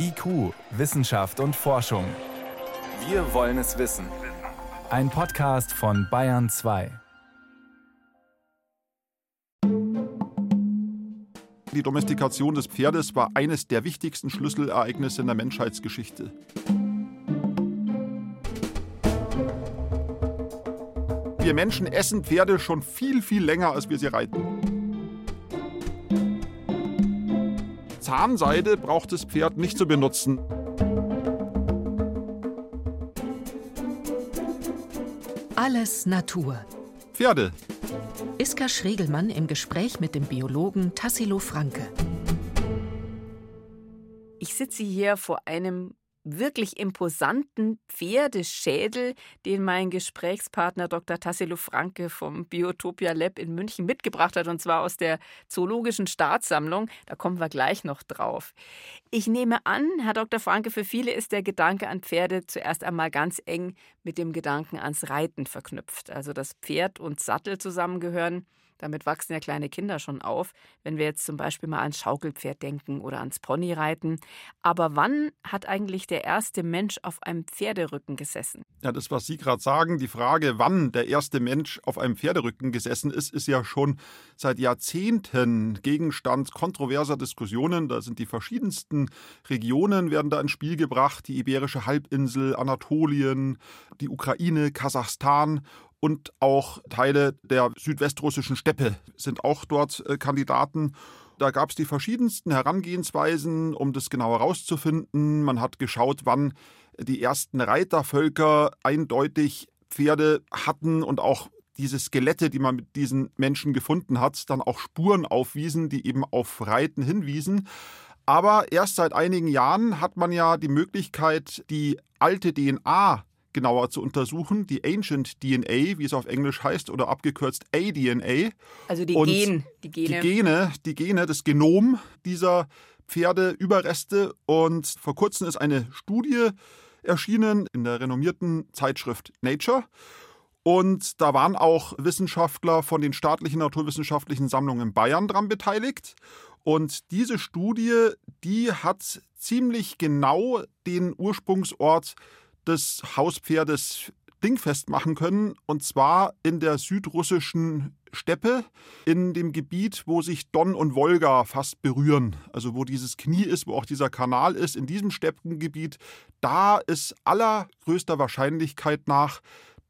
IQ, Wissenschaft und Forschung. Wir wollen es wissen. Ein Podcast von Bayern 2. Die Domestikation des Pferdes war eines der wichtigsten Schlüsselereignisse in der Menschheitsgeschichte. Wir Menschen essen Pferde schon viel, viel länger, als wir sie reiten. Zahnseide braucht das Pferd nicht zu benutzen. Alles Natur. Pferde. Iska Schregelmann im Gespräch mit dem Biologen Tassilo Franke. Ich sitze hier vor einem wirklich imposanten Pferdeschädel, den mein Gesprächspartner Dr. Tassilo Franke vom Biotopia Lab in München mitgebracht hat, und zwar aus der Zoologischen Staatssammlung. Da kommen wir gleich noch drauf. Ich nehme an, Herr Dr. Franke, für viele ist der Gedanke an Pferde zuerst einmal ganz eng mit dem Gedanken ans Reiten verknüpft. Also, dass Pferd und Sattel zusammengehören. Damit wachsen ja kleine Kinder schon auf, wenn wir jetzt zum Beispiel mal ans Schaukelpferd denken oder ans Ponyreiten. Aber wann hat eigentlich der erste Mensch auf einem Pferderücken gesessen? Ja, das, was Sie gerade sagen, die Frage, wann der erste Mensch auf einem Pferderücken gesessen ist, ist ja schon seit Jahrzehnten Gegenstand kontroverser Diskussionen. Da sind die verschiedensten Regionen werden da ins Spiel gebracht, die Iberische Halbinsel, Anatolien, die Ukraine, Kasachstan und auch Teile der südwestrussischen Steppe sind auch dort äh, Kandidaten. Da gab es die verschiedensten Herangehensweisen, um das genau herauszufinden. Man hat geschaut, wann die ersten Reitervölker eindeutig Pferde hatten und auch diese Skelette, die man mit diesen Menschen gefunden hat, dann auch Spuren aufwiesen, die eben auf Reiten hinwiesen. Aber erst seit einigen Jahren hat man ja die Möglichkeit, die alte DNA genauer zu untersuchen, die Ancient DNA, wie es auf Englisch heißt, oder abgekürzt ADNA. Also die, Gen, die Gene. Die Gene, die Gene, das Genom dieser Pferdeüberreste. Und vor kurzem ist eine Studie erschienen in der renommierten Zeitschrift Nature. Und da waren auch Wissenschaftler von den staatlichen naturwissenschaftlichen Sammlungen Bayern dran beteiligt. Und diese Studie, die hat ziemlich genau den Ursprungsort des Hauspferdes dingfest machen können, und zwar in der südrussischen Steppe, in dem Gebiet, wo sich Don und Wolga fast berühren, also wo dieses Knie ist, wo auch dieser Kanal ist, in diesem Steppengebiet, da ist allergrößter Wahrscheinlichkeit nach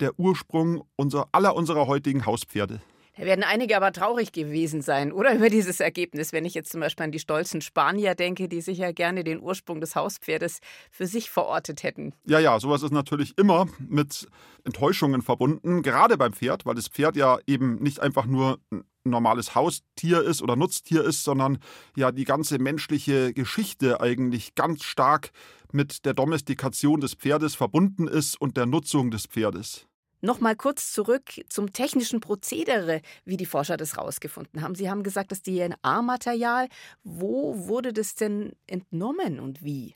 der Ursprung unserer, aller unserer heutigen Hauspferde. Da werden einige aber traurig gewesen sein, oder über dieses Ergebnis, wenn ich jetzt zum Beispiel an die stolzen Spanier denke, die sicher gerne den Ursprung des Hauspferdes für sich verortet hätten. Ja, ja, sowas ist natürlich immer mit Enttäuschungen verbunden, gerade beim Pferd, weil das Pferd ja eben nicht einfach nur ein normales Haustier ist oder Nutztier ist, sondern ja die ganze menschliche Geschichte eigentlich ganz stark mit der Domestikation des Pferdes verbunden ist und der Nutzung des Pferdes. Nochmal kurz zurück zum technischen Prozedere, wie die Forscher das rausgefunden haben. Sie haben gesagt, das DNA-Material. Wo wurde das denn entnommen und wie?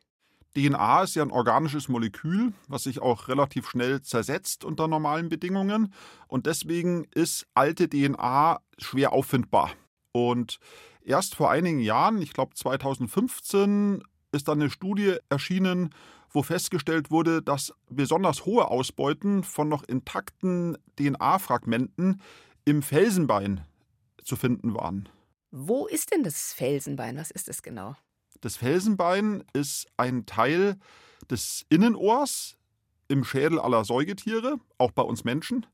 DNA ist ja ein organisches Molekül, was sich auch relativ schnell zersetzt unter normalen Bedingungen. Und deswegen ist alte DNA schwer auffindbar. Und erst vor einigen Jahren, ich glaube 2015, ist dann eine Studie erschienen, wo festgestellt wurde, dass besonders hohe Ausbeuten von noch intakten DNA-Fragmenten im Felsenbein zu finden waren. Wo ist denn das Felsenbein? Was ist das genau? Das Felsenbein ist ein Teil des Innenohrs im Schädel aller Säugetiere, auch bei uns Menschen.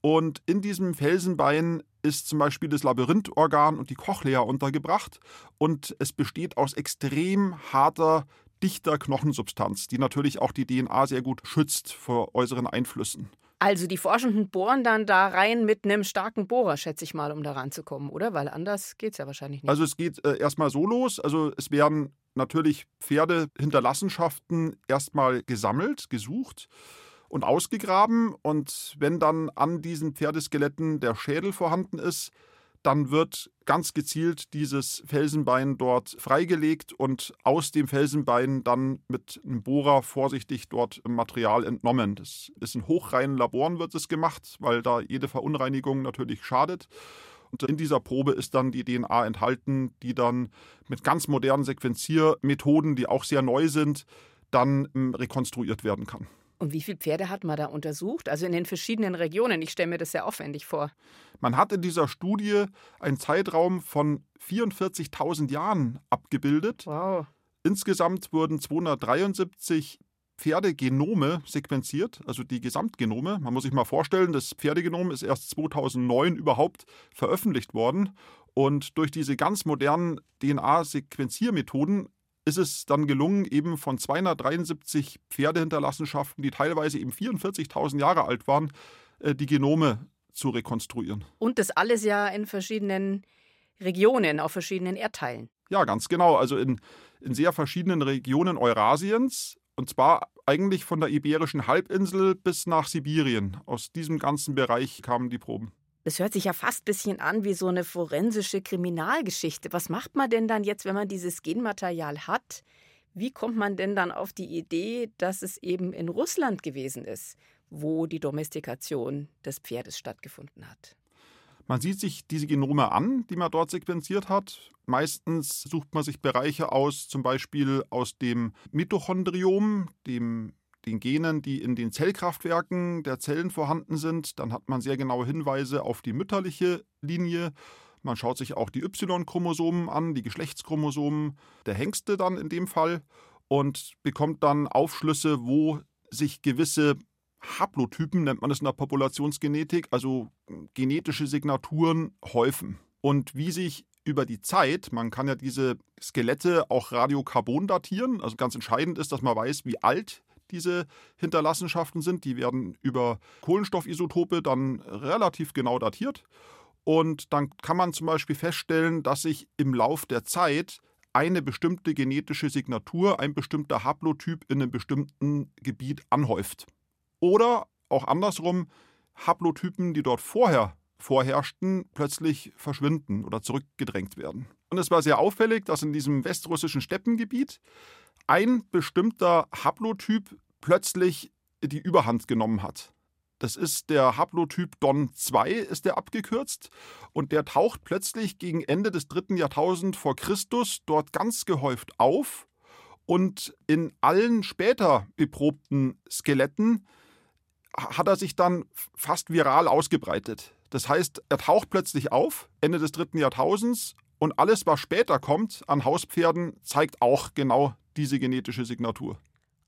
Und in diesem Felsenbein ist zum Beispiel das Labyrinthorgan und die Cochlea untergebracht. Und es besteht aus extrem harter dichter Knochensubstanz, die natürlich auch die DNA sehr gut schützt vor äußeren Einflüssen. Also die Forschenden bohren dann da rein mit einem starken Bohrer, schätze ich mal, um da ranzukommen, oder? Weil anders geht es ja wahrscheinlich nicht. Also es geht äh, erstmal so los. Also es werden natürlich Pferdehinterlassenschaften erstmal gesammelt, gesucht und ausgegraben. Und wenn dann an diesen Pferdeskeletten der Schädel vorhanden ist, dann wird ganz gezielt dieses Felsenbein dort freigelegt und aus dem Felsenbein dann mit einem Bohrer vorsichtig dort Material entnommen. Das ist in hochreinen Laboren wird es gemacht, weil da jede Verunreinigung natürlich schadet. Und in dieser Probe ist dann die DNA enthalten, die dann mit ganz modernen Sequenziermethoden, die auch sehr neu sind, dann ähm, rekonstruiert werden kann. Und wie viele Pferde hat man da untersucht? Also in den verschiedenen Regionen. Ich stelle mir das sehr aufwendig vor. Man hat in dieser Studie einen Zeitraum von 44.000 Jahren abgebildet. Wow. Insgesamt wurden 273 Pferdegenome sequenziert, also die Gesamtgenome. Man muss sich mal vorstellen, das Pferdegenom ist erst 2009 überhaupt veröffentlicht worden. Und durch diese ganz modernen DNA-Sequenziermethoden ist es dann gelungen, eben von 273 Pferdehinterlassenschaften, die teilweise eben 44.000 Jahre alt waren, äh, die Genome zu rekonstruieren. Und das alles ja in verschiedenen Regionen, auf verschiedenen Erdteilen. Ja, ganz genau. Also in, in sehr verschiedenen Regionen Eurasiens. Und zwar eigentlich von der Iberischen Halbinsel bis nach Sibirien. Aus diesem ganzen Bereich kamen die Proben. Das hört sich ja fast ein bisschen an wie so eine forensische Kriminalgeschichte. Was macht man denn dann jetzt, wenn man dieses Genmaterial hat? Wie kommt man denn dann auf die Idee, dass es eben in Russland gewesen ist, wo die Domestikation des Pferdes stattgefunden hat? Man sieht sich diese Genome an, die man dort sequenziert hat. Meistens sucht man sich Bereiche aus, zum Beispiel aus dem Mitochondriom, dem den Genen, die in den Zellkraftwerken der Zellen vorhanden sind. Dann hat man sehr genaue Hinweise auf die mütterliche Linie. Man schaut sich auch die Y-Chromosomen an, die Geschlechtschromosomen der Hengste dann in dem Fall und bekommt dann Aufschlüsse, wo sich gewisse Haplotypen, nennt man es in der Populationsgenetik, also genetische Signaturen häufen. Und wie sich über die Zeit, man kann ja diese Skelette auch Radiokarbon datieren, also ganz entscheidend ist, dass man weiß, wie alt diese Hinterlassenschaften sind. Die werden über Kohlenstoffisotope dann relativ genau datiert. Und dann kann man zum Beispiel feststellen, dass sich im Lauf der Zeit eine bestimmte genetische Signatur, ein bestimmter Haplotyp in einem bestimmten Gebiet anhäuft. Oder auch andersrum, Haplotypen, die dort vorher vorherrschten, plötzlich verschwinden oder zurückgedrängt werden. Und es war sehr auffällig, dass in diesem westrussischen Steppengebiet ein bestimmter Haplotyp plötzlich die Überhand genommen hat. Das ist der Haplotyp Don 2, ist der abgekürzt. Und der taucht plötzlich gegen Ende des dritten Jahrtausends vor Christus dort ganz gehäuft auf. Und in allen später beprobten Skeletten hat er sich dann fast viral ausgebreitet. Das heißt, er taucht plötzlich auf, Ende des dritten Jahrtausends, und alles, was später kommt an Hauspferden, zeigt auch genau diese genetische Signatur.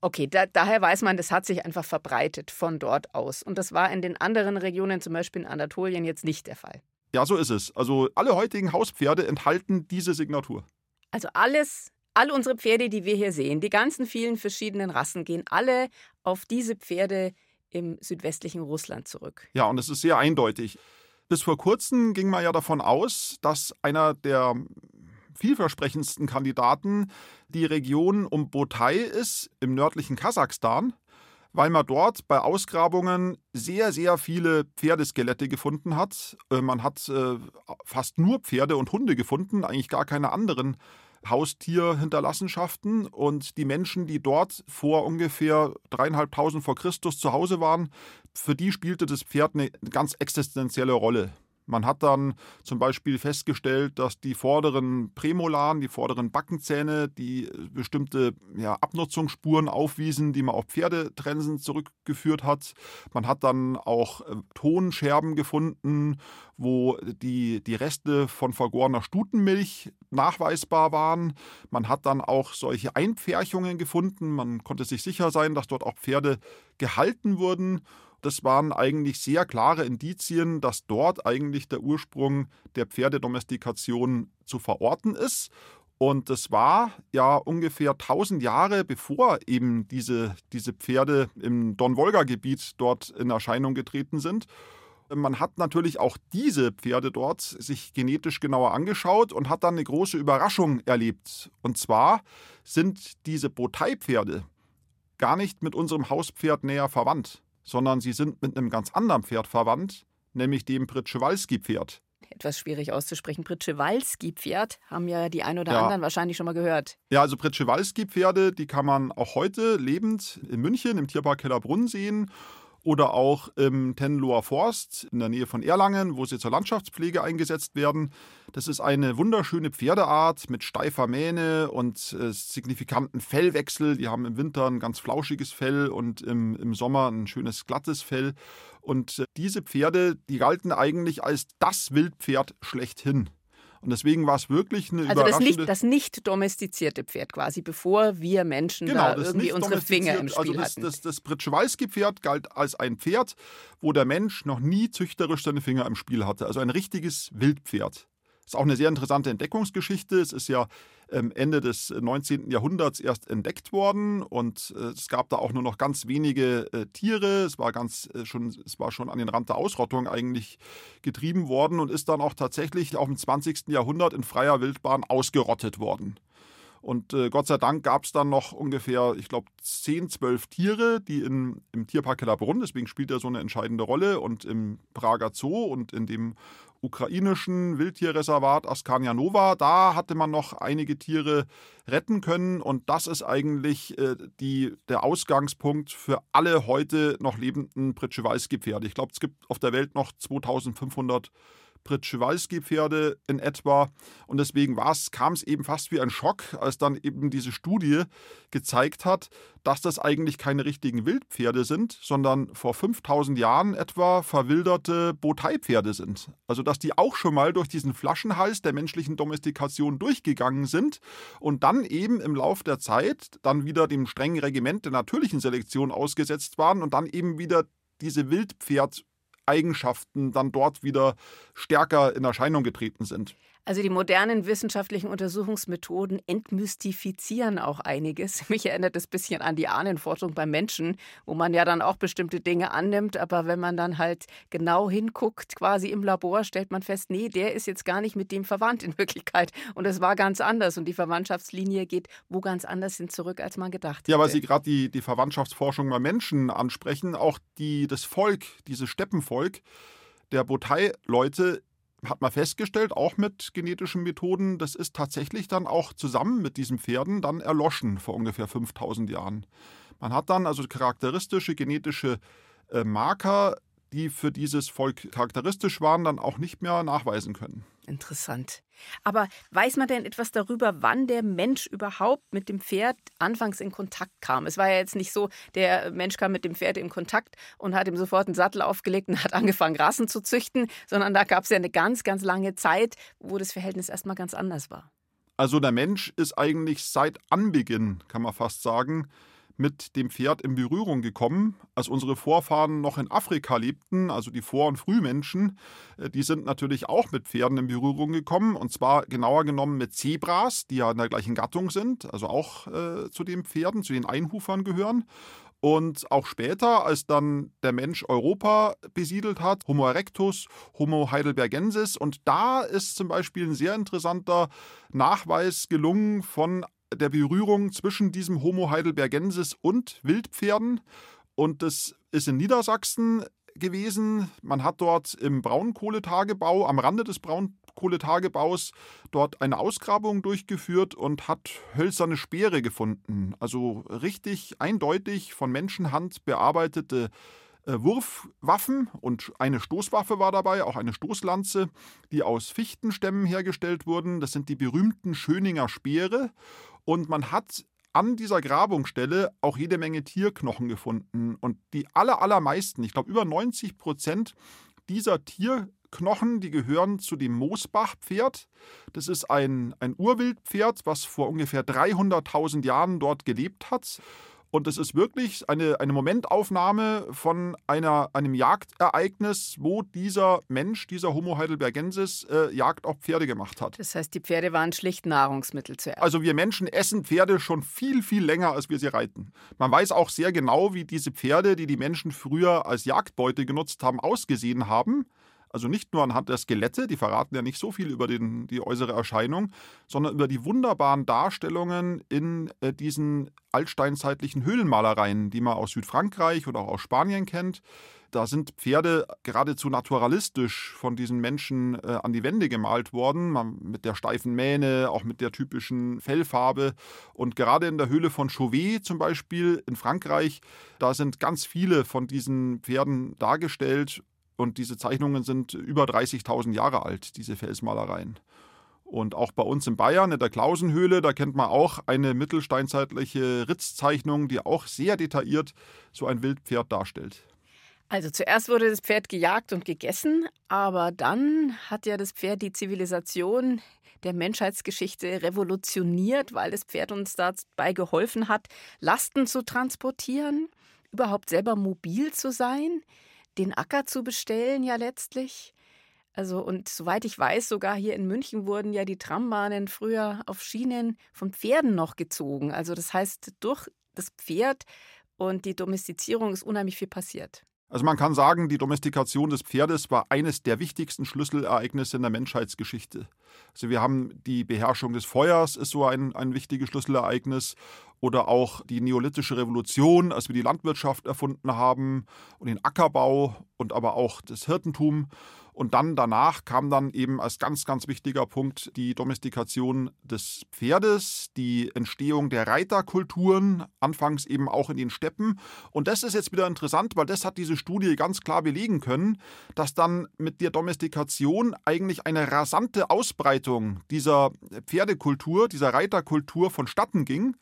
Okay, da, daher weiß man, das hat sich einfach verbreitet von dort aus. Und das war in den anderen Regionen, zum Beispiel in Anatolien, jetzt nicht der Fall. Ja, so ist es. Also alle heutigen Hauspferde enthalten diese Signatur. Also alles, alle unsere Pferde, die wir hier sehen, die ganzen vielen verschiedenen Rassen, gehen alle auf diese Pferde im südwestlichen Russland zurück. Ja, und es ist sehr eindeutig. Bis vor kurzem ging man ja davon aus, dass einer der vielversprechendsten Kandidaten die Region um Botai ist, im nördlichen Kasachstan, weil man dort bei Ausgrabungen sehr, sehr viele Pferdeskelette gefunden hat. Äh, man hat äh, fast nur Pferde und Hunde gefunden, eigentlich gar keine anderen Haustierhinterlassenschaften und die Menschen, die dort vor ungefähr dreieinhalbtausend vor Christus zu Hause waren, für die spielte das Pferd eine ganz existenzielle Rolle. Man hat dann zum Beispiel festgestellt, dass die vorderen Prämolaren, die vorderen Backenzähne, die äh, bestimmte ja, Abnutzungsspuren aufwiesen, die man auf Pferdetrensen zurückgeführt hat. Man hat dann auch äh, Tonscherben gefunden, wo die, die Reste von vergorener Stutenmilch nachweisbar waren. Man hat dann auch solche Einpferchungen gefunden. Man konnte sich sicher sein, dass dort auch Pferde gehalten wurden das waren eigentlich sehr klare Indizien, dass dort eigentlich der Ursprung der Pferdedomestikation zu verorten ist. Und das war ja ungefähr 1000 Jahre bevor eben diese, diese Pferde im Don-Wolga-Gebiet dort in Erscheinung getreten sind. Man hat natürlich auch diese Pferde dort sich genetisch genauer angeschaut und hat dann eine große Überraschung erlebt. Und zwar sind diese Botai-Pferde gar nicht mit unserem Hauspferd näher verwandt sondern sie sind mit einem ganz anderen Pferd verwandt, nämlich dem Pritschewalski-Pferd. Etwas schwierig auszusprechen. Pritschewalski-Pferd haben ja die ein oder ja. anderen wahrscheinlich schon mal gehört. Ja, also Pritschewalski-Pferde, die kann man auch heute lebend in München im Tierpark Kellerbrunn sehen. Oder auch im Tenloher Forst in der Nähe von Erlangen, wo sie zur Landschaftspflege eingesetzt werden. Das ist eine wunderschöne Pferdeart mit steifer Mähne und äh, signifikanten Fellwechsel. Die haben im Winter ein ganz flauschiges Fell und im, im Sommer ein schönes glattes Fell. Und äh, diese Pferde, die galten eigentlich als das Wildpferd schlechthin. Und deswegen war es wirklich eine also überraschende... Also das nicht, domestizierte Pferd quasi, bevor wir Menschen genau, da irgendwie unsere Finger im Spiel also das, hatten. Das, das Pritschewalski-Pferd galt als ein Pferd, wo der Mensch noch nie züchterisch seine Finger im Spiel hatte. Also ein richtiges Wildpferd. Ist auch eine sehr interessante Entdeckungsgeschichte. Es ist ja ähm, Ende des 19. Jahrhunderts erst entdeckt worden und äh, es gab da auch nur noch ganz wenige äh, Tiere. Es war ganz äh, schon, es war schon an den Rand der Ausrottung eigentlich getrieben worden und ist dann auch tatsächlich auch im 20. Jahrhundert in freier Wildbahn ausgerottet worden. Und äh, Gott sei Dank gab es dann noch ungefähr, ich glaube, 10, 12 Tiere, die in, im Tierpark Kellerbrunn, deswegen spielt er so eine entscheidende Rolle, und im Prager Zoo und in dem ukrainischen Wildtierreservat Askania Nova. Da hatte man noch einige Tiere retten können und das ist eigentlich äh, die, der Ausgangspunkt für alle heute noch lebenden Pritschewalski-Pferde. Ich glaube, es gibt auf der Welt noch 2500 Pritschewalski-Pferde in etwa. Und deswegen kam es eben fast wie ein Schock, als dann eben diese Studie gezeigt hat, dass das eigentlich keine richtigen Wildpferde sind, sondern vor 5000 Jahren etwa verwilderte Boteipferde sind. Also dass die auch schon mal durch diesen Flaschenhals der menschlichen Domestikation durchgegangen sind und dann eben im Lauf der Zeit dann wieder dem strengen Regiment der natürlichen Selektion ausgesetzt waren und dann eben wieder diese Wildpferd Eigenschaften dann dort wieder stärker in Erscheinung getreten sind. Also die modernen wissenschaftlichen Untersuchungsmethoden entmystifizieren auch einiges. Mich erinnert das ein bisschen an die Ahnenforschung beim Menschen, wo man ja dann auch bestimmte Dinge annimmt, aber wenn man dann halt genau hinguckt, quasi im Labor, stellt man fest, nee, der ist jetzt gar nicht mit dem verwandt in Wirklichkeit. Und es war ganz anders und die Verwandtschaftslinie geht wo ganz anders hin zurück, als man gedacht hat. Ja, weil Sie gerade die, die Verwandtschaftsforschung bei Menschen ansprechen, auch die, das Volk, dieses Steppenvolk, der Botei-Leute hat man festgestellt, auch mit genetischen Methoden, das ist tatsächlich dann auch zusammen mit diesen Pferden dann erloschen vor ungefähr 5000 Jahren. Man hat dann also charakteristische genetische äh, Marker, die für dieses Volk charakteristisch waren, dann auch nicht mehr nachweisen können. Interessant. Aber weiß man denn etwas darüber, wann der Mensch überhaupt mit dem Pferd anfangs in Kontakt kam? Es war ja jetzt nicht so, der Mensch kam mit dem Pferd in Kontakt und hat ihm sofort einen Sattel aufgelegt und hat angefangen, Rassen zu züchten, sondern da gab es ja eine ganz, ganz lange Zeit, wo das Verhältnis erstmal ganz anders war. Also der Mensch ist eigentlich seit Anbeginn, kann man fast sagen, mit dem Pferd in Berührung gekommen. Als unsere Vorfahren noch in Afrika lebten, also die Vor- und Frühmenschen, äh, die sind natürlich auch mit Pferden in Berührung gekommen. Und zwar genauer genommen mit Zebras, die ja in der gleichen Gattung sind, also auch äh, zu den Pferden, zu den Einhufern gehören. Und auch später, als dann der Mensch Europa besiedelt hat, Homo erectus, Homo heidelbergensis. Und da ist zum Beispiel ein sehr interessanter Nachweis gelungen von der Berührung zwischen diesem Homo heidelbergensis und Wildpferden. Und das ist in Niedersachsen gewesen. Man hat dort im Braunkohletagebau, am Rande des Braunkohletagebaus, dort eine Ausgrabung durchgeführt und hat hölzerne Speere gefunden. Also richtig eindeutig von Menschenhand bearbeitete äh, Wurfwaffen und eine Stoßwaffe war dabei, auch eine Stoßlanze, die aus Fichtenstämmen hergestellt wurden. Das sind die berühmten Schöninger Speere. Und man hat an dieser Grabungsstelle auch jede Menge Tierknochen gefunden. Und die aller, allermeisten, ich glaube über 90 Prozent dieser Tierknochen, die gehören zu dem Moosbachpferd. Das ist ein, ein Urwildpferd, was vor ungefähr 300.000 Jahren dort gelebt hat. Und es ist wirklich eine, eine Momentaufnahme von einer, einem Jagdereignis, wo dieser Mensch, dieser Homo heidelbergensis, äh, Jagd auf Pferde gemacht hat. Das heißt, die Pferde waren schlicht Nahrungsmittel zuerst. Also wir Menschen essen Pferde schon viel, viel länger, als wir sie reiten. Man weiß auch sehr genau, wie diese Pferde, die die Menschen früher als Jagdbeute genutzt haben, ausgesehen haben. Also nicht nur anhand der Skelette, die verraten ja nicht so viel über den, die äußere Erscheinung, sondern über die wunderbaren Darstellungen in äh, diesen altsteinzeitlichen Höhlenmalereien, die man aus Südfrankreich oder auch aus Spanien kennt. Da sind Pferde geradezu naturalistisch von diesen Menschen äh, an die Wände gemalt worden, mit der steifen Mähne, auch mit der typischen Fellfarbe. Und gerade in der Höhle von Chauvet zum Beispiel in Frankreich, da sind ganz viele von diesen Pferden dargestellt. Und diese Zeichnungen sind über 30.000 Jahre alt, diese Felsmalereien. Und auch bei uns in Bayern, in der Klausenhöhle, da kennt man auch eine mittelsteinzeitliche Ritzzeichnung, die auch sehr detailliert so ein Wildpferd darstellt. Also zuerst wurde das Pferd gejagt und gegessen, aber dann hat ja das Pferd die Zivilisation der Menschheitsgeschichte revolutioniert, weil das Pferd uns dabei geholfen hat, Lasten zu transportieren, überhaupt selber mobil zu sein, den Acker zu bestellen ja letztlich. Also und soweit ich weiß, sogar hier in München wurden ja die Trambahnen früher auf Schienen von Pferden noch gezogen. Also das heißt, durch das Pferd und die Domestizierung ist unheimlich viel passiert. Also man kann sagen, die Domestikation des Pferdes war eines der wichtigsten Schlüsselereignisse in der Menschheitsgeschichte. Also wir haben die Beherrschung des Feuers, ist so ein, ein wichtiges Schlüsselereignis. Oder auch die neolithische Revolution, als wir die Landwirtschaft erfunden haben und den Ackerbau und aber auch das Hirtentum. Und dann danach kam dann eben als ganz, ganz wichtiger Punkt die Domestikation des Pferdes, die Entstehung der Reiterkulturen, anfangs eben auch in den Steppen. Und das ist jetzt wieder interessant, weil das hat diese Studie ganz klar belegen können, dass dann mit der Domestikation eigentlich eine rasante Ausbreitung dieser Pferdekultur, dieser Reiterkultur vonstatten ging.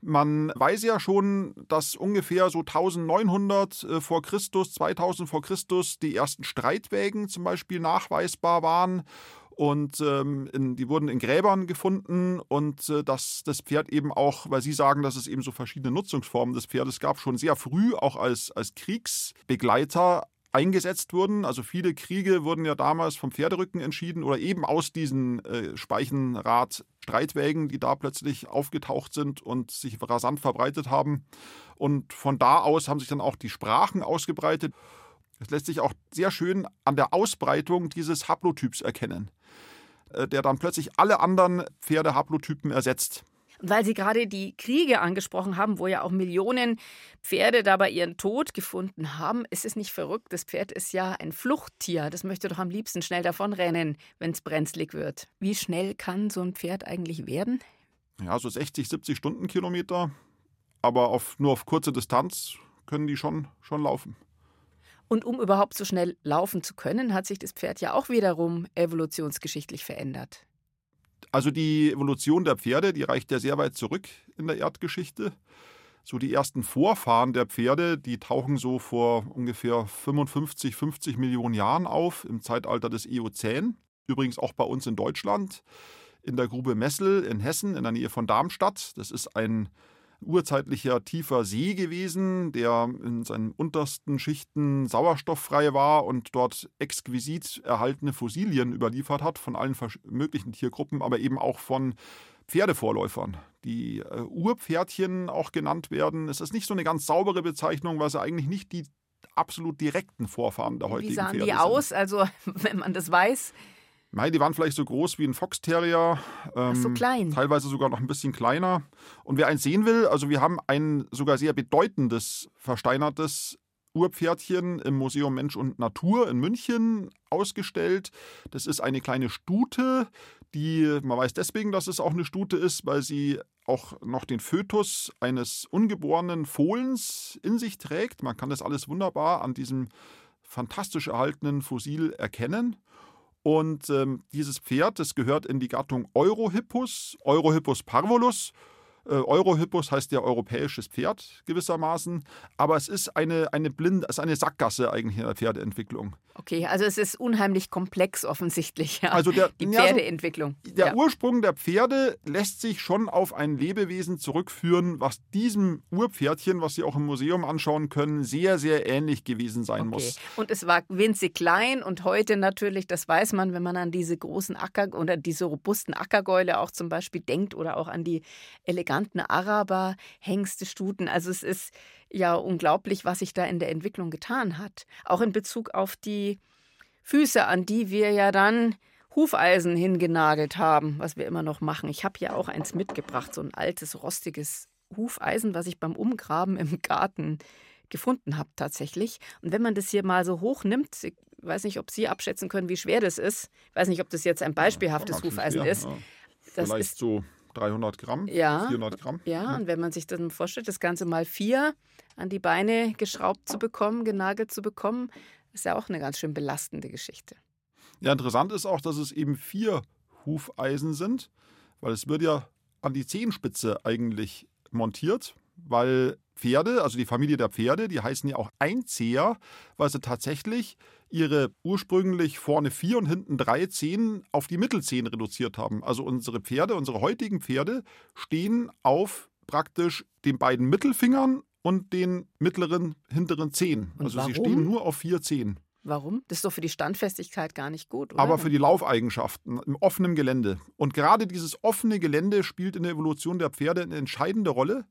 Man weiß ja schon, dass ungefähr so 1900 äh, vor Christus, 2000 vor Christus die ersten Streitwägen zum Beispiel nachweisbar waren. Und ähm, in, die wurden in Gräbern gefunden und äh, dass das Pferd eben auch, weil Sie sagen, dass es eben so verschiedene Nutzungsformen des Pferdes gab, schon sehr früh auch als, als Kriegsbegleiter eingesetzt wurden. Also viele Kriege wurden ja damals vom Pferderücken entschieden oder eben aus diesen äh, Speichenrad-Streitwägen, die da plötzlich aufgetaucht sind und sich rasant verbreitet haben. Und von da aus haben sich dann auch die Sprachen ausgebreitet. Das lässt sich auch sehr schön an der Ausbreitung dieses Haplotyps erkennen, äh, der dann plötzlich alle anderen Pferdehaplotypen ersetzt. Weil Sie gerade die Kriege angesprochen haben, wo ja auch Millionen Pferde dabei ihren Tod gefunden haben, ist es nicht verrückt? Das Pferd ist ja ein Fluchttier. Das möchte doch am liebsten schnell davonrennen, wenn es brenzlig wird. Wie schnell kann so ein Pferd eigentlich werden? Ja, so 60, 70 Stundenkilometer. Aber auf, nur auf kurze Distanz können die schon, schon laufen. Und um überhaupt so schnell laufen zu können, hat sich das Pferd ja auch wiederum evolutionsgeschichtlich verändert. Also die Evolution der Pferde, die reicht ja sehr weit zurück in der Erdgeschichte. So die ersten Vorfahren der Pferde, die tauchen so vor ungefähr 55, 50 Millionen Jahren auf im Zeitalter des Eozän. Übrigens auch bei uns in Deutschland, in der Grube Messel in Hessen in der Nähe von Darmstadt. Das ist ein urzeitlicher tiefer See gewesen, der in seinen untersten Schichten sauerstofffrei war und dort exquisit erhaltene Fossilien überliefert hat von allen möglichen Tiergruppen, aber eben auch von Pferdevorläufern, die äh, Urpferdchen auch genannt werden. Es ist nicht so eine ganz saubere Bezeichnung, weil sie eigentlich nicht die absolut direkten Vorfahren der heutigen Pferde sind. Wie sahen die aus? Also, wenn man das weiß. Nein, die waren vielleicht so groß wie ein Foxterrier. Ähm, Ach so klein. Teilweise sogar noch ein bisschen kleiner. Und wer eins sehen will, also wir haben ein sogar sehr bedeutendes versteinertes Urpferdchen im Museum Mensch und Natur in München ausgestellt. Das ist eine kleine Stute, die, man weiß deswegen, dass es auch eine Stute ist, weil sie auch noch den Fötus eines ungeborenen Fohlens in sich trägt. Man kann das alles wunderbar an diesem fantastisch erhaltenen Fossil erkennen. Und ähm, dieses Pferd, das gehört in die Gattung Eurohippus, Eurohippus parvulus. Äh, Eurohippus heißt ja europäisches Pferd gewissermaßen, aber es ist eine, eine blind, es ist eine Sackgasse eigentlich in der Pferdeentwicklung. Okay, also es ist unheimlich komplex offensichtlich, ja, also der, die Pferdeentwicklung. Also der ja. Ursprung der Pferde lässt sich schon auf ein Lebewesen zurückführen, was diesem Urpferdchen, was Sie auch im Museum anschauen können, sehr, sehr ähnlich gewesen sein okay. muss. Und es war winzig klein und heute natürlich, das weiß man, wenn man an diese großen Acker oder diese robusten Ackergäule auch zum Beispiel denkt oder auch an die eleganten Araber, Hengste, Stuten. Also es ist ja unglaublich, was sich da in der Entwicklung getan hat. Auch in Bezug auf die Füße, an die wir ja dann Hufeisen hingenagelt haben, was wir immer noch machen. Ich habe ja auch eins mitgebracht, so ein altes, rostiges Hufeisen, was ich beim Umgraben im Garten gefunden habe tatsächlich. Und wenn man das hier mal so hochnimmt, ich weiß nicht, ob Sie abschätzen können, wie schwer das ist. Ich weiß nicht, ob das jetzt ein beispielhaftes ja, Hufeisen ist. Ja. Das Vielleicht ist so 300 Gramm, ja, 400 Gramm. Ja, und wenn man sich dann vorstellt, das Ganze mal vier an die Beine geschraubt zu bekommen, genagelt zu bekommen, ist ja auch eine ganz schön belastende Geschichte. Ja, interessant ist auch, dass es eben vier Hufeisen sind, weil es wird ja an die Zehenspitze eigentlich montiert, weil Pferde, also die Familie der Pferde, die heißen ja auch Einzeher, weil sie tatsächlich ihre ursprünglich vorne vier und hinten drei Zehen auf die Mittelzehen reduziert haben. Also unsere Pferde, unsere heutigen Pferde stehen auf praktisch den beiden Mittelfingern und den mittleren hinteren Zehen. Und also warum? sie stehen nur auf vier Zehen. Warum? Das ist doch für die Standfestigkeit gar nicht gut, oder? Aber für die Laufeigenschaften im offenen Gelände. Und gerade dieses offene Gelände spielt in der Evolution der Pferde eine entscheidende Rolle.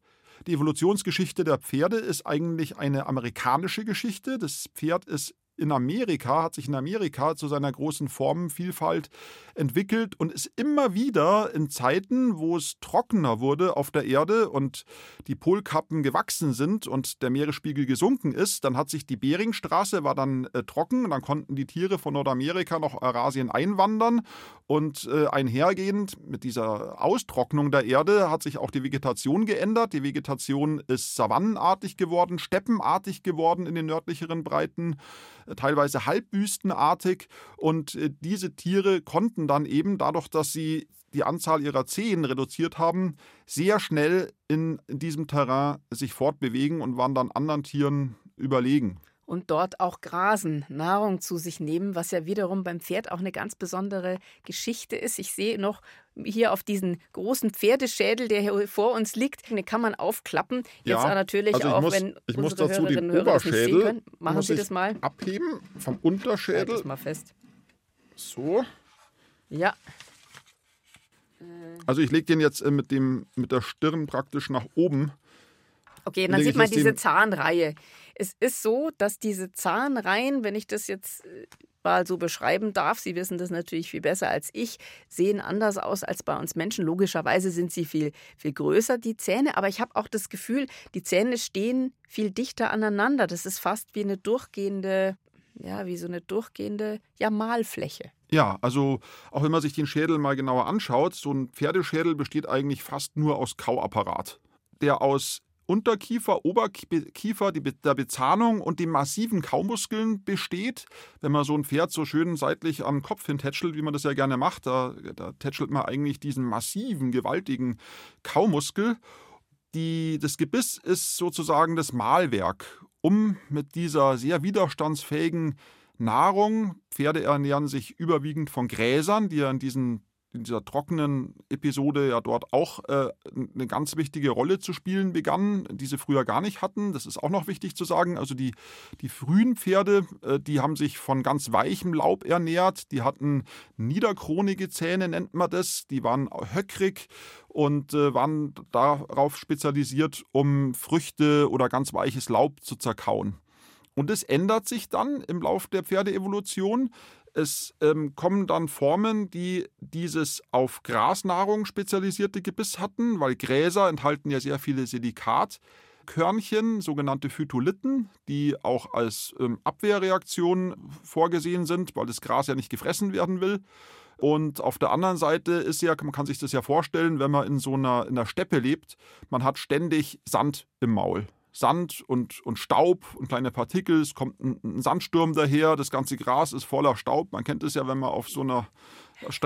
Die Evolutionsgeschichte der Pferde ist eigentlich eine amerikanische Geschichte. Das Pferd ist in Amerika, hat sich in Amerika zu seiner großen Formenvielfalt entwickelt und ist immer wieder in Zeiten, wo es trockener wurde auf der Erde und die Polkappen gewachsen sind und der Meeresspiegel gesunken ist, dann hat sich die Beringstraße war dann äh, trocken und dann konnten die Tiere von Nordamerika nach Eurasien einwandern und äh, einhergehend mit dieser Austrocknung der Erde hat sich auch die Vegetation geändert. Die Vegetation ist savannenartig geworden, steppenartig geworden in den nördlicheren Breiten teilweise halbwüstenartig. Und äh, diese Tiere konnten dann eben dadurch, dass sie die Anzahl ihrer Zehen reduziert haben, sehr schnell in diesem Terrain sich fortbewegen und waren dann anderen Tieren überlegen und dort auch grasen, Nahrung zu sich nehmen, was ja wiederum beim Pferd auch eine ganz besondere Geschichte ist. Ich sehe noch hier auf diesen großen Pferdeschädel, der hier vor uns liegt, den kann man aufklappen. Jetzt ja, natürlich also auch, muss, wenn ich muss dazu Hörerinnen nicht sehen können. Machen Sie das mal. Abheben vom Unterschädel. Halt das mal fest. So. Ja. Also ich lege den jetzt äh, mit, dem, mit der Stirn praktisch nach oben. Okay, dann sieht man diese Zahnreihe. Es ist so, dass diese Zahnreihen, wenn ich das jetzt äh, mal so beschreiben darf, Sie wissen das natürlich viel besser als ich, sehen anders aus als bei uns Menschen. Logischerweise sind sie viel, viel größer, die Zähne, aber ich habe auch das Gefühl, die Zähne stehen viel dichter aneinander. Das ist fast wie eine durchgehende, ja, wie so eine durchgehende ja, Malfläche. Ja, also auch wenn man sich den Schädel mal genauer anschaut, so ein Pferdeschädel besteht eigentlich fast nur aus Kauapparat der aus Unterkiefer, Oberkiefer, die, der Bezahnung und den massiven Kaumuskeln besteht. Wenn man so ein Pferd so schön seitlich am Kopf hintätschelt, wie man das ja gerne macht, da, da tätschelt man eigentlich diesen massiven, gewaltigen Kaumuskel. Die, das Gebiss ist sozusagen das Mahlwerk, um mit dieser sehr widerstandsfähigen Nahrung, Pferde ernähren sich überwiegend von Gräsern, die ja in diesen in dieser trockenen Episode ja dort auch äh, eine ganz wichtige Rolle zu spielen begannen, die sie früher gar nicht hatten. Das ist auch noch wichtig zu sagen. Also die, die frühen Pferde, äh, die haben sich von ganz weichem Laub ernährt. Die hatten niederkronige Zähne, nennt man das. Die waren höckrig und äh, waren darauf spezialisiert, um Früchte oder ganz weiches Laub zu zerkauen. Und es ändert sich dann im Lauf der Pferdeevolution. Es ähm, kommen dann Formen, die dieses auf Grasnahrung spezialisierte Gebiss hatten, weil Gräser enthalten ja sehr viele Silikatkörnchen, sogenannte Phytolithen, die auch als ähm, Abwehrreaktion vorgesehen sind, weil das Gras ja nicht gefressen werden will. Und auf der anderen Seite ist ja, man kann sich das ja vorstellen, wenn man in so einer in der Steppe lebt, man hat ständig Sand im Maul. Sand und, und Staub und kleine Partikel. Es kommt ein, ein, Sandsturm daher, das ganze Gras ist voller Staub. Man kennt es ja, wenn man auf so einer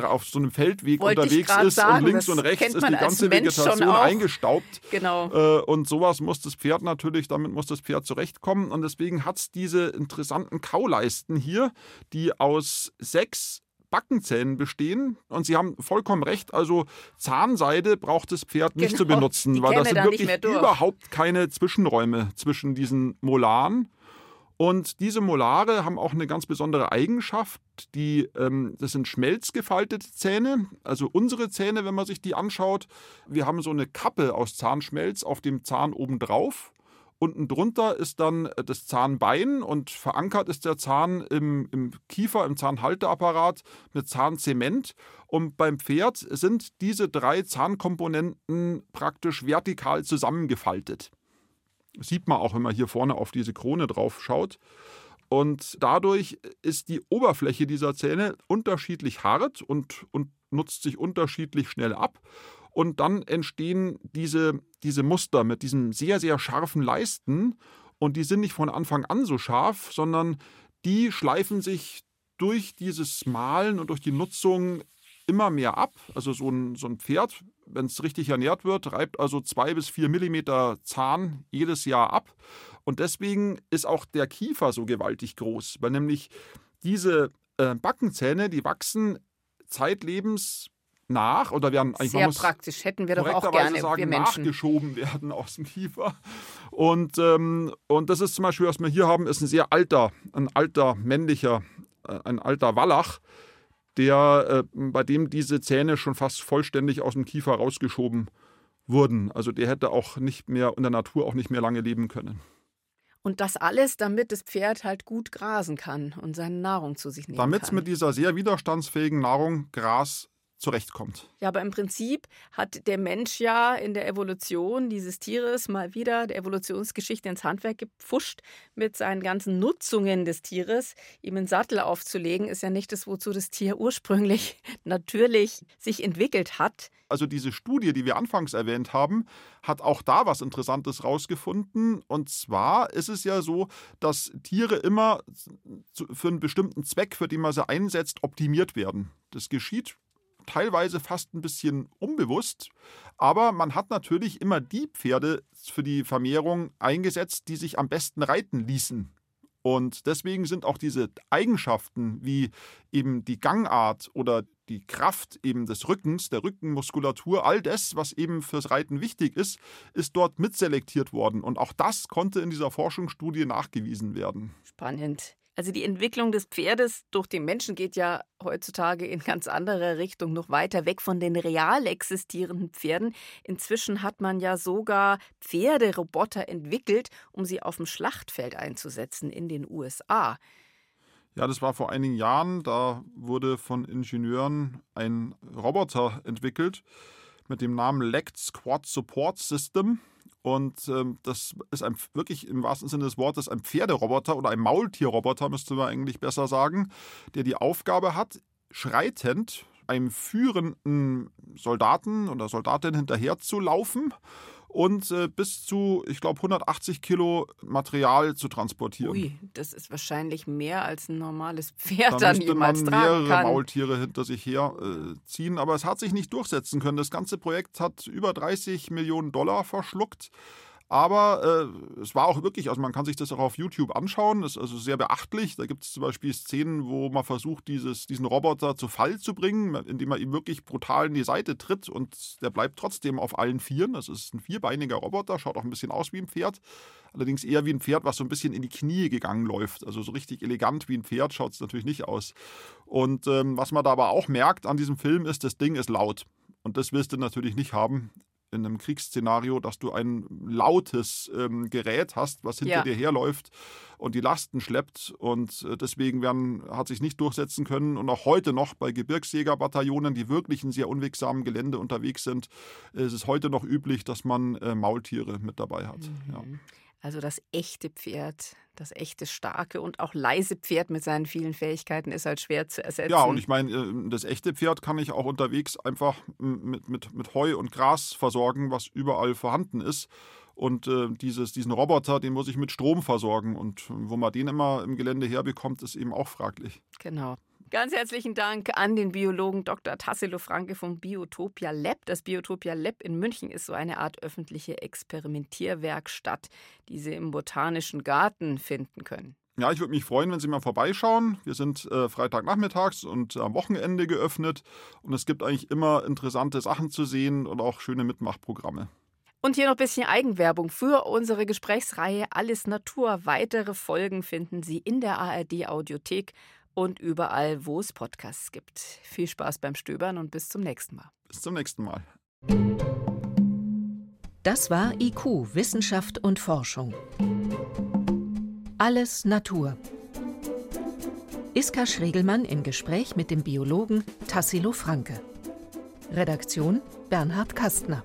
auf so einem Feldweg Wollte unterwegs ist sagen, und links und rechts ist die ganze Vegetation eingestaubt. Genau. Äh, und sowas muss das Pferd natürlich, damit muss das Pferd zurechtkommen. Und deswegen hat es diese interessanten Kauleisten hier, die aus sechs Backenzähnen bestehen. Und Sie haben vollkommen recht. Also Zahnseide braucht das Pferd nicht genau, zu benutzen, weil das sind wirklich überhaupt keine Zwischenräume zwischen diesen Molaren. Und diese Molare haben auch eine ganz besondere Eigenschaft. Die, ähm, das sind schmelzgefaltete Zähne. Also unsere Zähne, wenn man sich die anschaut, wir haben so eine Kappe aus Zahnschmelz auf dem Zahn obendrauf. Unten drunter ist dann das Zahnbein und verankert ist der Zahn im, im Kiefer, im Zahnhalteapparat mit Zahnzement. Und beim Pferd sind diese drei Zahnkomponenten praktisch vertikal zusammengefaltet. Das sieht man auch, wenn man hier vorne auf diese Krone drauf schaut. Und dadurch ist die Oberfläche dieser Zähne unterschiedlich hart und, und nutzt sich unterschiedlich schnell ab. Und dann entstehen diese, diese Muster mit diesen sehr, sehr scharfen Leisten. Und die sind nicht von Anfang an so scharf, sondern die schleifen sich durch dieses Malen und durch die Nutzung immer mehr ab. Also so ein, so ein Pferd, wenn es richtig ernährt wird, reibt also zwei bis vier Millimeter Zahn jedes Jahr ab. Und deswegen ist auch der Kiefer so gewaltig groß, weil nämlich diese äh, Backenzähne, die wachsen zeitlebens nach oder werden eigentlich sehr praktisch. Hätten wir doch auch gerne sagen, wir Menschen. nachgeschoben werden aus dem Kiefer und ähm, und das ist zum Beispiel was wir hier haben ist ein sehr alter ein alter männlicher äh, ein alter Wallach der äh, bei dem diese Zähne schon fast vollständig aus dem Kiefer rausgeschoben wurden. Also der hätte auch nicht mehr in der Natur auch nicht mehr lange leben können. Und das alles, damit das Pferd halt gut grasen kann und seine Nahrung zu sich nehmen damit kann. Damit es mit dieser sehr widerstandsfähigen Nahrung Gras zurechtkommt. Ja, aber im Prinzip hat der Mensch ja in der Evolution dieses Tieres mal wieder der Evolutionsgeschichte ins Handwerk gepfuscht mit seinen ganzen Nutzungen des Tieres. Ihm einen Sattel aufzulegen, ist ja nicht das, wozu das Tier ursprünglich natürlich sich entwickelt hat. Also diese Studie, die wir anfangs erwähnt haben, hat auch da was Interessantes rausgefunden. Und zwar ist es ja so, dass Tiere immer für einen bestimmten Zweck, für den man sie einsetzt, optimiert werden. Das geschieht teilweise fast ein bisschen unbewusst. Aber man hat natürlich immer die Pferde für die Vermehrung eingesetzt, die sich am besten reiten ließen. Und deswegen sind auch diese Eigenschaften wie eben die Gangart oder die Kraft eben des Rückens, der Rückenmuskulatur, all das, was eben fürs Reiten wichtig ist, ist dort mitselektiert worden. Und auch das konnte in dieser Forschungsstudie nachgewiesen werden. Spannend. Also die Entwicklung des Pferdes durch den Menschen geht ja heutzutage in ganz andere Richtung, noch weiter weg von den real existierenden Pferden. Inzwischen hat man ja sogar Pferderoboter entwickelt, um sie auf dem Schlachtfeld einzusetzen in den USA. Ja, das war vor einigen Jahren. Da wurde von Ingenieuren ein Roboter entwickelt mit dem Namen Lect Squad Support System. Und ähm, das ist ein, wirklich im wahrsten Sinne des Wortes ein Pferderoboter oder ein Maultierroboter, müsste man eigentlich besser sagen, der die Aufgabe hat, schreitend einem führenden Soldaten oder Soldatin hinterher zu laufen und äh, bis zu, ich glaube, 180 Kilo Material zu transportieren. Ui, das ist wahrscheinlich mehr als ein normales Pferd da dann jemals man mehrere kann. Maultiere hinter sich herziehen, äh, aber es hat sich nicht durchsetzen können. Das ganze Projekt hat über 30 Millionen Dollar verschluckt. Aber äh, es war auch wirklich, also man kann sich das auch auf YouTube anschauen, das ist also sehr beachtlich. Da gibt es zum Beispiel Szenen, wo man versucht, dieses, diesen Roboter zu Fall zu bringen, indem man ihm wirklich brutal in die Seite tritt und der bleibt trotzdem auf allen Vieren. Das ist ein vierbeiniger Roboter, schaut auch ein bisschen aus wie ein Pferd. Allerdings eher wie ein Pferd, was so ein bisschen in die Knie gegangen läuft. Also so richtig elegant wie ein Pferd schaut es natürlich nicht aus. Und ähm, was man da aber auch merkt an diesem Film ist, das Ding ist laut. Und das willst du natürlich nicht haben in einem Kriegsszenario, dass du ein lautes ähm, Gerät hast, was hinter ja. dir herläuft und die Lasten schleppt. Und äh, deswegen werden, hat sich nicht durchsetzen können. Und auch heute noch bei Gebirgsjägerbataillonen, die wirklich in sehr unwegsamen Gelände unterwegs sind, ist es heute noch üblich, dass man äh, Maultiere mit dabei hat. Mhm. Ja. Also das echte Pferd, das echte starke und auch leise Pferd mit seinen vielen Fähigkeiten ist halt schwer zu ersetzen. Ja, und ich meine, äh, das echte Pferd kann ich auch unterwegs einfach mit, mit, mit Heu und Gras versorgen, was überall vorhanden ist. Und äh, dieses, diesen Roboter, den muss ich mit Strom versorgen. Und wo man den immer im Gelände herbekommt, ist eben auch fraglich. Genau. Ganz herzlichen Dank an den Biologen Dr. Tassilo Franke vom Biotopia Lab. Das Biotopia Lab in München ist so eine Art öffentliche Experimentierwerkstatt, die Sie im Botanischen Garten finden können. Ja, ich würde mich freuen, wenn Sie mal vorbeischauen. Wir sind äh, Freitagnachmittags und am Wochenende geöffnet und es gibt eigentlich immer interessante Sachen zu sehen und auch schöne Mitmachprogramme. Und hier noch ein bisschen Eigenwerbung für unsere Gesprächsreihe Alles Natur. Weitere Folgen finden Sie in der ARD Audiothek und überall, wo es Podcasts gibt. Viel Spaß beim Stöbern und bis zum nächsten Mal. Bis zum nächsten Mal. Das war IQ, Wissenschaft und Forschung. Alles Natur. Iska Schregelmann im Gespräch mit dem Biologen Tassilo Franke. Redaktion Bernhard Kastner.